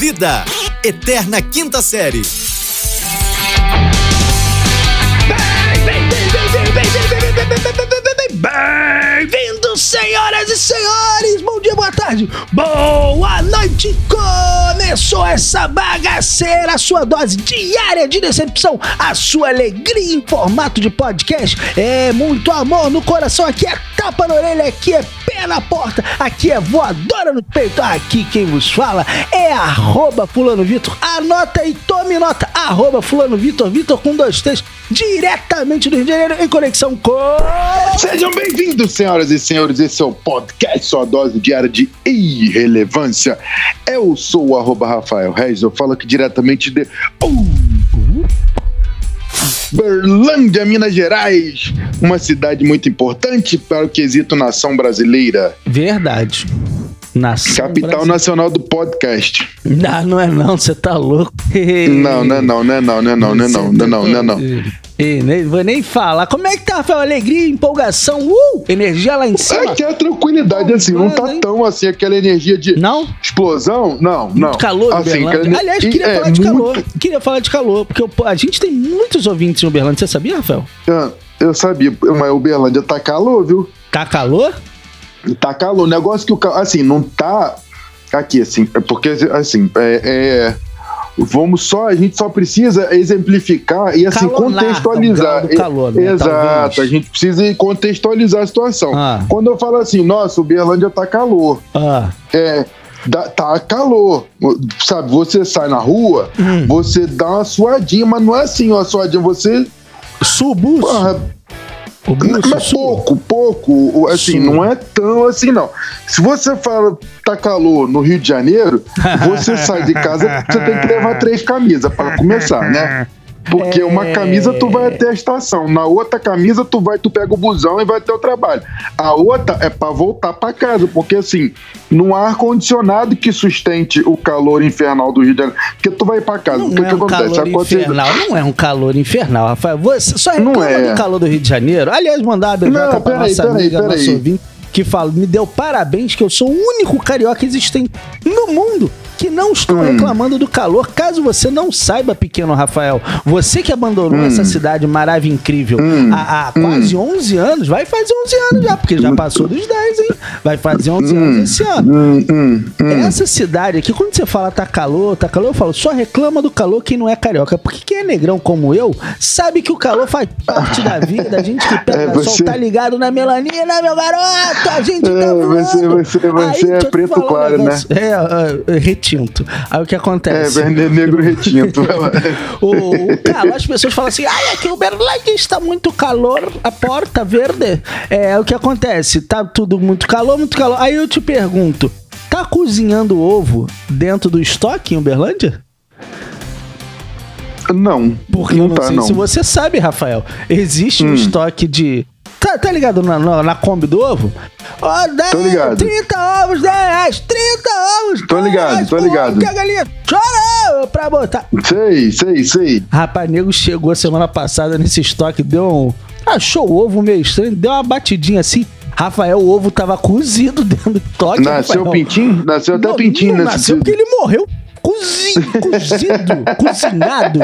Vida, Eterna Quinta Série. Bem-vindos, senhoras e senhores! Bom dia, boa tarde, boa noite! Começou essa bagaceira, a sua dose diária de decepção, a sua alegria em formato de podcast. É muito amor no coração, aqui é tapa na orelha, aqui é pé na porta, aqui é voadora no peito. Aqui quem vos fala é arroba fulano Vitor. Anota e tome nota, arroba fulano Vitor, Vitor com dois três, diretamente do Rio de Janeiro, em conexão com... Sejam bem-vindos, senhoras e senhores. Esse é o podcast, sua dose diária de irrelevância. Eu sou o arroba Rafael Reis, eu falo aqui diretamente de Berlândia, Minas Gerais, uma cidade muito importante para o quesito nação brasileira. Verdade. Nação Capital brasileira. nacional do podcast. Não, não é não, você tá louco. Não, não é não, não é não, não é não, não é não, não é não, não é não. Ei, nem, vou nem falar. Como é que tá, Rafael? Alegria, empolgação, uh! Energia lá em cima. Aqui é a tranquilidade, assim, não tá tão assim, aquela energia de Não? explosão, não, não. Muito calor, assim, Uberlândia. Aliás, e- queria é, falar de muito- calor. Queria falar de calor, porque eu- a gente tem muitos ouvintes em Uberlândia. Você sabia, Rafael? Ah, Eu sabia, mas Uberlândia tá calor, viu? Tá calor? Tá calor. O negócio que o ca- assim, não tá aqui, assim, é porque, assim, é, é- Vamos só, a gente só precisa exemplificar e assim Calor lá, contextualizar. o do calor, né, Exato, talvez. a gente precisa contextualizar a situação. Ah. Quando eu falo assim, nossa, Uberlândia tá calor, Ah, é, dá- tá calor, sabe? Você sai na rua, Hum. você dá uma suadinha, mas não é assim uma suadinha, você subus. porra, mas pouco, pouco, assim, Sul. não é tão assim, não. Se você fala tá calor no Rio de Janeiro, você sai de casa, você tem que levar três camisas para começar, né? Porque uma É. camisa tu vai até a estação, na outra camisa tu vai, tu pega o busão e vai até o trabalho. A outra é para voltar para casa, porque assim, não há ar condicionado que sustente o calor infernal do Rio de Janeiro, porque tu vai para casa, Não o que é que um acontece? calor Acontece- infernal, não é um calor infernal, Rafael. Você só reclama Não é. do calor do Rio de Janeiro. Aliás, mandar uma pra peraí, nossa peraí, amiga, peraí. nosso ouvinte, que fala, me deu parabéns que eu sou o único carioca existente no mundo que não estou Hum. reclamando do calor. Caso você não saiba, pequeno Rafael, você que abandonou Hum. essa cidade maravilhosa, incrível, há, há quase 11 anos, vai fazer 11 anos já, porque já passou dos 10, hein? Vai fazer 11 anos esse ano. Hum, hum, hum. Essa cidade aqui, quando você fala tá calor, tá calor, eu falo, só reclama do calor quem não é carioca. Porque quem é negrão como eu, sabe que o calor faz parte da vida. A gente que pega É, sol você- tá ligado na melanina, meu garoto! A gente tá É, você- você- você Aí, é preto falar um claro, né? negócio. É, é, retinto. Aí o que É, acontece? verne- negro retinto. O, calor, as pessoas falam assim: ai, aqui o Uberlândia está muito calor, a porta verde. É o que acontece, tá tudo muito calor, muito calor. Aí eu te pergunto: tá cozinhando ovo dentro do estoque em Uberlândia? Não, Porque não eu não tá, sei não. Hum. se você sabe, Rafael. Existe um estoque de. Tá, tá ligado na, na, na Kombi do ovo? 10, Tô ligado. 30 ovos, 10 reais, 30 ovos. Tô 10 ligado, reais tô ligado. Que a galinha chora pra botar. Sei, sei, sei. Rapaz, nego chegou semana passada nesse estoque, deu um. Achou o ovo meio estranho, deu uma batidinha assim. Rafael, o ovo tava cozido dentro do estoque. Nasceu Rafael. pintinho? Nasceu até Não, pintinho não nesse nasceu dia. porque ele morreu cozido, cozido, cozinhado,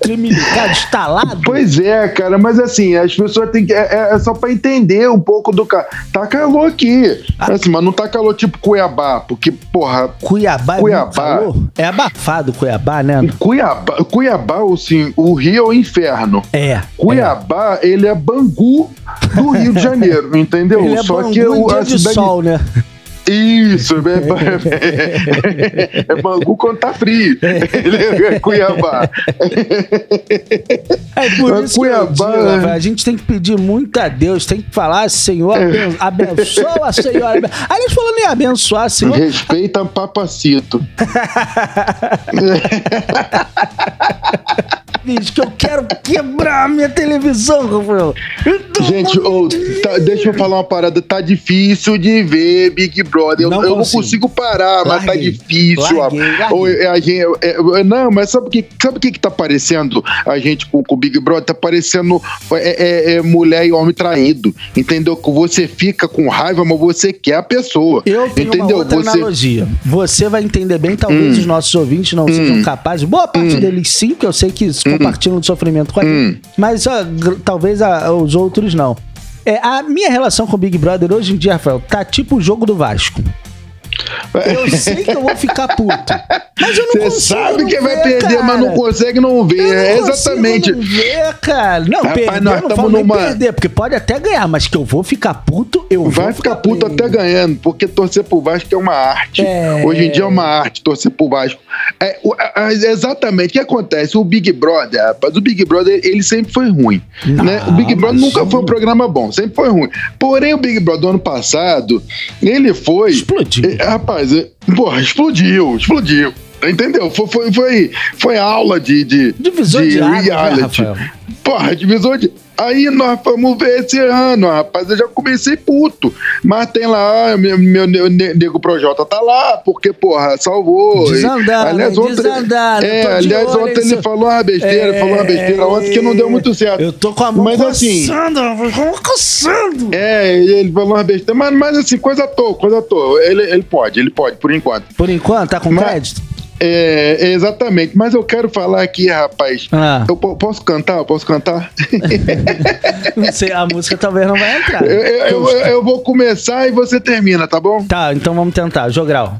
tremilicado, estalado. Pois é, cara, mas assim, as pessoas têm que. É, é- é só pra entender um pouco do cara. Tá calor aqui. Ah. Assim, mas não tá calor tipo Cuiabá, porque, porra, Cuiabá, é Cuiabá. calor. É abafado Cuiabá, né? Cuiabá, Cuiabá, assim, o Rio é o inferno. É. Cuiabá, ele é Bangu do Rio de Janeiro, entendeu? Ele é Só Bangu que o, dia a de cidade. sol, né? Isso, é, é, é Bangu quando tá frio. Ele é Cuiabá. É por Mas isso Cuiabá, digo, né? A gente tem que pedir muito a Deus, tem que falar, Senhor, aben- abençoa, Senhor. aben- Aliás, falando em abençoar, Senhor, Respeita papacito. bicho, que eu quero quebrar a minha televisão, Rafael. Então, Gente, ô, tá- deixa eu falar uma parada. Tá difícil de ver Big Brother. Eu Não eu não consigo. parar, mas tá Larguei. difícil. Larguei, larguei. Ô, é, a gente- é, é, não, mas sabe o que, sabe o que, que tá parecendo a gente com, com o Big Brother? Tá parecendo é, é- mulher e homem traído. Entendeu? Que você fica com raiva, mas você quer a pessoa. Eu tenho entendeu? uma outra você, analogia. Você vai entender bem, talvez os nossos ouvintes não sejam capazes. Boa parte deles sim, porque eu sei que se compartilham de sofrimento com a gente. Mas ó, gr- talvez a- os outros não. É, a minha relação com o Big Brother hoje em dia, Rafael, tá tipo o jogo do Vasco. Eu sei que eu vou ficar puto. Mas eu não Você consigo sabe não que vai ver, perder, cara. mas não consegue não ver. Eu não É, exatamente. Não ver, cara. Não, Rapaz, perder, nós não numa- perder, porque pode até ganhar, mas que eu vou ficar puto, eu vou Vai ficar puto bem. até ganhando, porque torcer pro Vasco é uma arte. É. Hoje em dia é uma arte torcer pro Vasco. É, exatamente o que acontece? O Big Brother, rapaz, o Big Brother, ele sempre foi ruim. Não, né? O Big Brother nunca foi um programa bom, sempre foi ruim. Porém, o Big Brother do ano passado, ele foi. Explodiu. É, rapaz, é, porra, explodiu, explodiu. Entendeu? Foi, foi, foi, foi aula de, de, Divisor de águas, né, Rafael? Porra, divisor de. Aí nós vamos ver esse ano, rapaz. Eu já comecei puto. Mas tem lá, meu, meu, meu ne- nego Projota tá lá, porque, porra, salvou. Desandaram, aliás, ontem, Desandaram, É, aliás, ontem em ele seu- falou uma besteira, falou uma besteira ontem que não deu muito certo. Eu tô com a mão Mas assim. coçando, Rafael, com a mão coçando. É, ele falou uma besteira, mas, mas assim, coisa à toa, coisa à toa. Ele, ele pode, ele pode, por enquanto. Por enquanto, tá com Mas- crédito? É, exatamente. Mas eu quero falar aqui, rapaz. Ah. Eu po- posso cantar? Eu posso cantar? Não sei, a música talvez não vai entrar. eu, eu- eu- eu vou começar e você termina, tá bom? Tá, então vamos tentar. Jogral.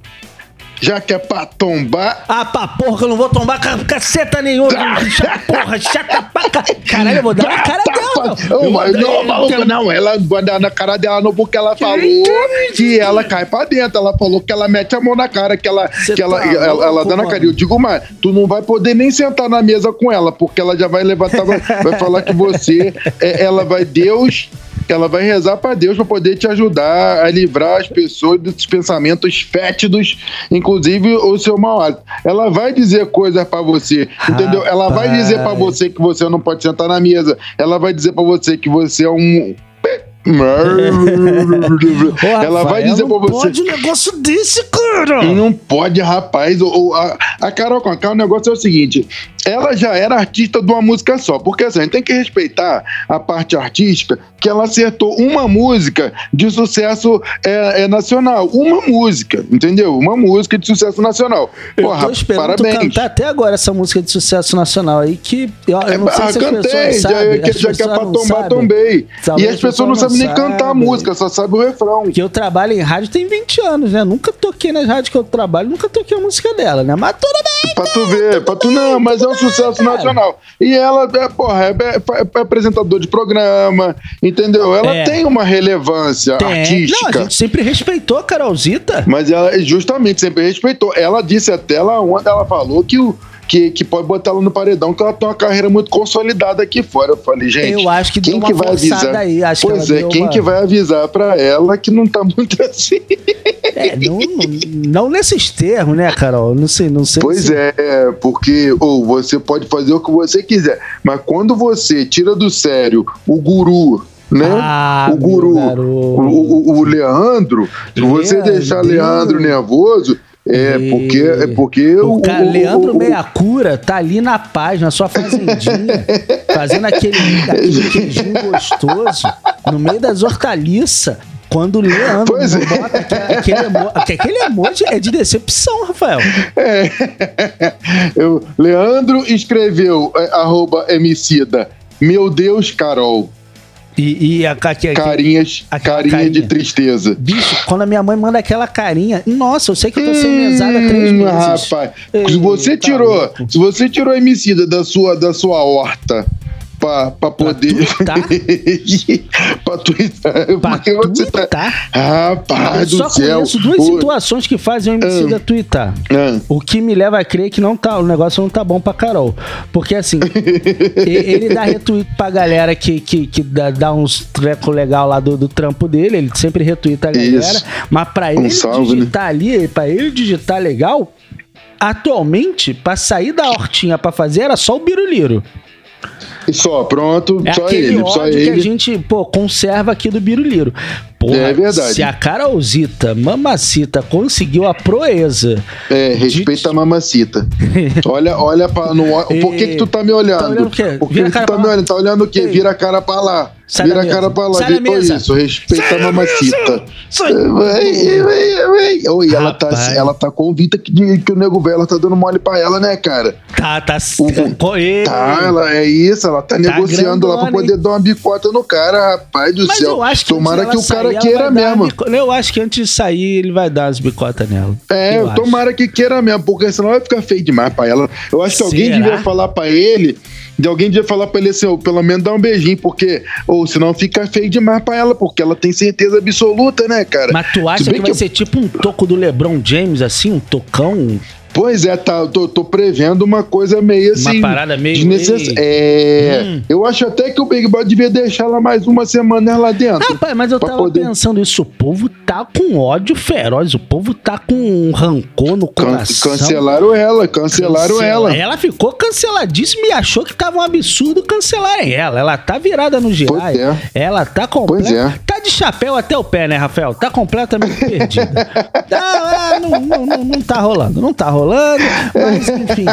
Já que é pra tombar. Ah, pra porra, que eu não vou tombar ca- caceta nenhuma. Porra, chata pra ca- Caralho, eu vou dar na cara Tá, dela. não, maluco, eu- não, ela não vai dar na cara dela não, porque ela falou que ela cai pra dentro. Ela falou que ela mete a mão na cara, que ela, Cê que ela, tá ela, ela louco, dá na cara. Eu digo, mas tu não vai poder nem sentar na mesa com ela, porque ela já vai levantar, vai, vai falar que você, é, ela vai, Deus, ela vai rezar pra Deus pra poder te ajudar a livrar as pessoas desses pensamentos fétidos, inclusive o seu mau hálito. Ela vai dizer coisas pra você, entendeu? Ela vai dizer pra Rapaz. você que você não pode sentar na mesa. Ela vai dizer pra você que você é um. Ela vai dizer não pra você. pode um negócio desse, cara. Não pode, rapaz. O- o- a, a Carol Conká, o negócio é o seguinte: ela já era artista de uma música só. Porque assim, a gente tem que respeitar a parte artística, que ela acertou uma música de sucesso é, é nacional. Uma música, entendeu? Uma música de sucesso nacional. Eu Porra, tô esperando parabéns. cantar até agora essa música de sucesso nacional aí que eu, eu não sei Ah, se cantei, já, sabem. que- as já que é pra tombar, sabem. tombei. E as pessoas não sabem nem cantar a sabem. música, só sabem o refrão. Que eu trabalho em rádio tem 20 anos, né? Nunca toquei nas rádios que eu trabalho, nunca toquei a música dela, né? Mas tudo bem. Pra tu ver, pra tu não, mas é um sucesso cara. nacional. E ela, é, porra, é, é- é apresentador de programa, entendeu? Ela É. tem uma relevância Tem. artística. Não, a gente sempre respeitou a Carolzita. Mas ela justamente sempre respeitou. Ela disse até lá onde ela falou que o. Que, que pode botar ela no paredão, que ela tem uma carreira muito consolidada aqui fora. Eu falei, gente. Eu acho que quem que vai avisar? aí, acho que pois ela é, quem uma- que vai avisar pra ela que não tá muito assim? É, não, não nesses termos, né, Carol? Não sei, não sei. Pois se- é, porque ou você pode fazer o que você quiser, mas quando você tira do sério o guru, né? Ah, o guru, o, o- o Leandro, se você Leandro. deixar Leandro nervoso, é E- porque é porque O, cara, Leandro o- Meia Cura tá ali na paz, na sua fazendinha, fazendo aquele, aquele queijinho gostoso no meio das hortaliças. Quando o Leandro Pois é. bota aquele, aquele, aquele emoji é de decepção, Rafael. eu- Leandro escreveu é, arroba emicida. Meu Deus, Carol. E, e a, a, a, Carinhas, aquela carinha de carinha. tristeza. Bicho, quando a minha mãe manda aquela carinha, nossa, eu sei que eu tô sem mesada há três Hum, meses. Rapaz, se você Eita, tirou, louco. se você tirou a emicida da sua, da sua horta pra, pra poder. tuitar? pra tuitar. Pra você tá. Rapaz Eu só do céu. conheço duas Ô, situações que fazem o MC da twittar. ah, O que me leva a crer que não tá, o negócio não tá bom pra Carol. Porque assim, ele dá retweet pra galera que, que, que dá, dá uns treco legal lá do, do trampo dele, ele sempre retweeta a galera. Isso. Mas pra Um ele salve, né? digitar ali, pra ele digitar legal, atualmente, pra sair da hortinha pra fazer, era só o biruliro. E só, pronto, É só aquele ele, ódio só que a ele. gente, pô, conserva aqui do biruliro. Porra, É verdade. se a Carolzita, mamacita, conseguiu a proeza É, respeita a mamacita. Olha, olha pra. Não, por que, que tu tá me olhando? Tá olhando o quê? Por que, que tu tá me olhando? Tá olhando o quê? Vira a cara pra lá. Sai Vira da a cara pra lá. Sai da Vitor, mesa. isso. Respeita Sai a mamacita. Sai. Vai, vai, vai. Oi, ela tá, ela tá convicta que, que o nego velho ela tá dando mole pra ela, né, cara? Tá, tá. O-. Tá, ela é isso, ela tá, negociando lá pra grandona, poder dar uma bicota no cara, rapaz do Mas céu. eu acho que Tomara que o dela cara sair, queira mesmo. bico- Eu acho que antes de sair, ele vai dar as bicotas nela. É, Eu acho. tomara que queira mesmo, porque senão vai ficar feio demais pra ela. Eu acho que alguém Será? devia falar pra ele, de alguém devia falar pra ele assim, ó, pelo menos dar um beijinho, porque, ou senão fica feio demais pra ela, porque ela tem certeza absoluta, né, cara? Mas tu acha que, bem vai eu- ser tipo um toco do LeBron James, assim, um tocão? Pois é, tá, tô, tô prevendo uma coisa meio assim. parada meio- desnecess- ei. É. Hum. Eu acho até que o Big Brother devia deixar ela mais uma semana lá dentro. Rapaz, mas eu tava poder- pensando isso. O povo tá com ódio feroz. O povo tá com um rancor no Can- coração. cancelaram ela, cancelaram Cancela- ela. Ela ficou canceladíssima e achou que tava um absurdo cancelarem ela. Ela tá virada no girai. é. Ela tá Pois completa. é. Tá de chapéu até o pé, né, Rafael? Tá completamente perdida. Tá, não, não, não, não tá rolando. Não tá rolando. Mas, enfim.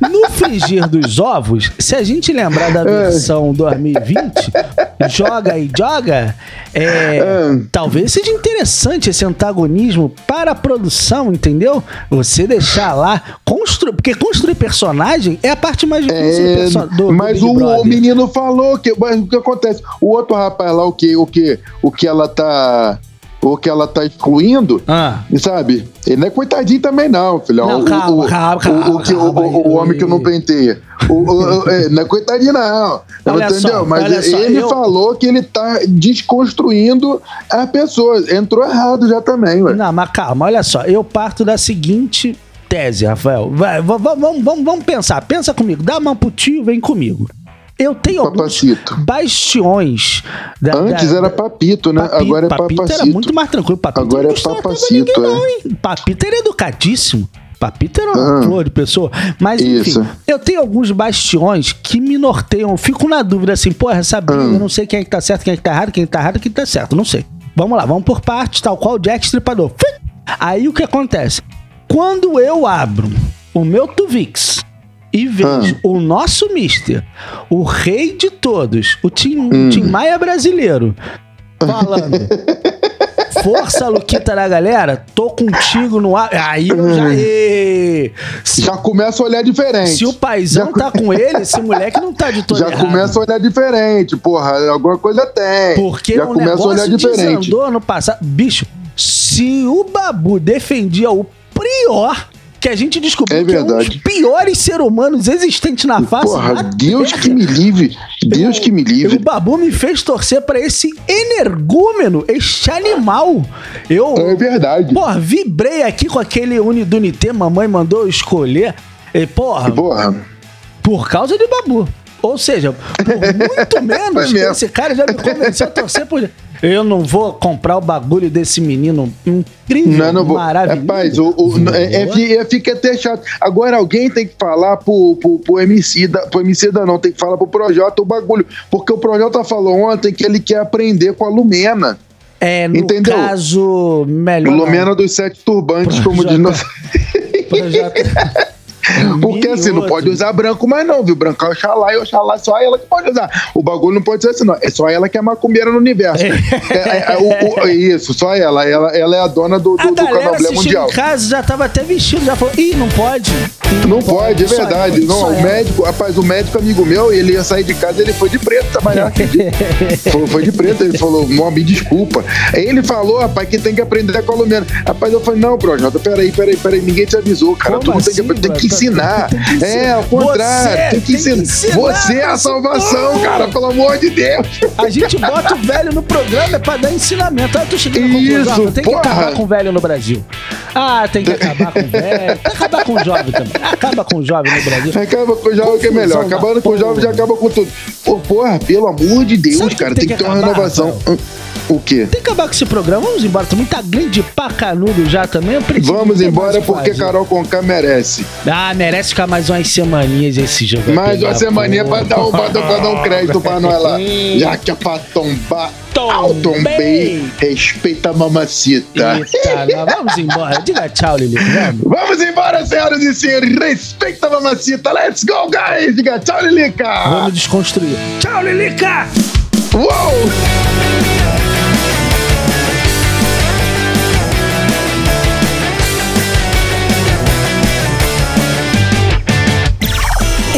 No frigir dos ovos, se a gente lembrar da versão 2020, joga e joga, é, talvez seja interessante esse antagonismo para a produção, entendeu? Você deixar lá, construir, porque construir personagem é a parte mais difícil do É, do, do mas Big o, o menino falou que mas o que acontece? O outro rapaz lá, o que, o que, o que ela tá, o que ela tá excluindo, Ah. sabe? Ele não é coitadinho também não, filhão. Não, o, calma, o, calma, calma, o, que- o- calma o- homem que não penteia. É, não é coitadinho não. Olha entendeu? só, mas olha só, ele eu- falou que ele tá desconstruindo a pessoa. Entrou errado já também, ué. Não, mas calma, olha só. Eu parto da seguinte tese, Rafael. Vai, vamos, vamos, vamos pensar. Pensa comigo. Dá a mão pro tio, vem comigo. Eu tenho alguns Papacito. bastiões. Da, Antes da- era papito, né? Papito, Agora é Papito era papacito. muito mais tranquilo. Papito Agora é papacito, ninguém, é. não, hein? Papito era educadíssimo. Papito era uma Ah. flor de pessoa. Mas, enfim, Isso. eu tenho alguns bastiões que me norteiam. Eu Fico na dúvida assim, porra, essa briga, Ah. eu não sei quem é que tá certo, quem é que tá errado, quem tá errado, quem tá certo. Não sei. Vamos lá, vamos por partes, tal qual o Jack Stripador. Aí o que acontece? Quando eu abro o meu Tuvix e vejo o nosso Mister, o rei de todos, o Tim, Tim Maia brasileiro, falando. Força, Luquita da galera, tô contigo no ar. Aí eu já. Ê! Se, Já começa a olhar diferente. se o paizão Já- tá com ele, esse moleque não tá de todo Já errado. começa a olhar diferente, porra. Alguma coisa tem. Porque Já o começa a olhar negócio diferente. no passado. Bicho, se o Babu defendia o Prior, que a gente descobriu É que é um dos piores seres humanos existentes na face Porra, Deus Terra. que me livre. Deus que me O livre. Babu me fez torcer pra esse energúmeno, este animal. Eu, É verdade. porra, vibrei aqui com aquele Unidunité, mamãe mandou eu escolher. E, porra, Porra. por causa de Babu. Ou seja, por muito menos, esse cara já me convenceu a torcer por. Eu não vou comprar o bagulho desse menino incrível, Não, não vou. maravilhoso. Rapaz, o, o- é, é, é, fica até chato. Agora alguém tem que falar pro, pro, pro MC da, pro MC da não, tem que falar pro Projota o bagulho. Porque o Projota falou ontem que ele quer aprender com a Lumena. é, no entendeu? caso, melhor. Lumena dos sete turbantes, como diz nosso. Projeto- Porque assim, não Mini pode outro. usar branco mais não, viu? Branco é Oxalá e Oxalá só ela que pode usar. O bagulho não pode ser assim, não. É só ela que é macumbeira no universo. É, é, é, o- o- isso, só ela. Ela, ela é a dona do, A do, do galera candomblé assistindo mundial. em casa já tava até vestido, já falou, ih, não pode. Ih, Não pode, é só verdade. ela, Não, o ela. médico, rapaz, o médico amigo meu, ele ia sair de casa, ele foi de preto trabalhar. foi, foi de preto, ele falou, não, me desculpa. Ele falou, rapaz, que tem que aprender a Lumena. Rapaz, eu falei, não, Projota, peraí, peraí, peraí, ninguém te avisou, cara. Como tem, assim, tem que. Tem que ensinar. É, ao contrário, Você tem que tem que ensinar. Você é a salvação, cara, pelo amor de Deus. A gente bota o velho no programa é pra dar ensinamento. Ah, tô chegando à Isso, conclusão, tem que porra. acabar com o velho no Brasil. Ah, tem que acabar com o velho. Que acabar com o jovem também. Acaba com o jovem no Brasil. Acaba com o jovem que é melhor. Acabando com o jovem já acaba com tudo. Pô, porra, pelo amor de Deus, Sabe que cara, tem que que ter uma renovação. Rafael? O quê? Tem que acabar com esse programa, vamos embora. Também tá grande pra canudo já também. Vamos embora porque fazer. Carol Conká merece. Ah, merece ficar mais umas semaninhas esse jogo. Mais uma semaninha pra dar, um, pra, dar- pra dar um crédito pra nós lá. Já que é pra tombar. Tombei. Respeita a mamacita. Eita, vamos embora. Diga tchau, Lili. Vamos. Vamos embora, senhoras e senhores. Respeita a mamacita. Let's go, guys. Diga tchau, Lilica. Vamos desconstruir. Tchau, Lilica! Uou!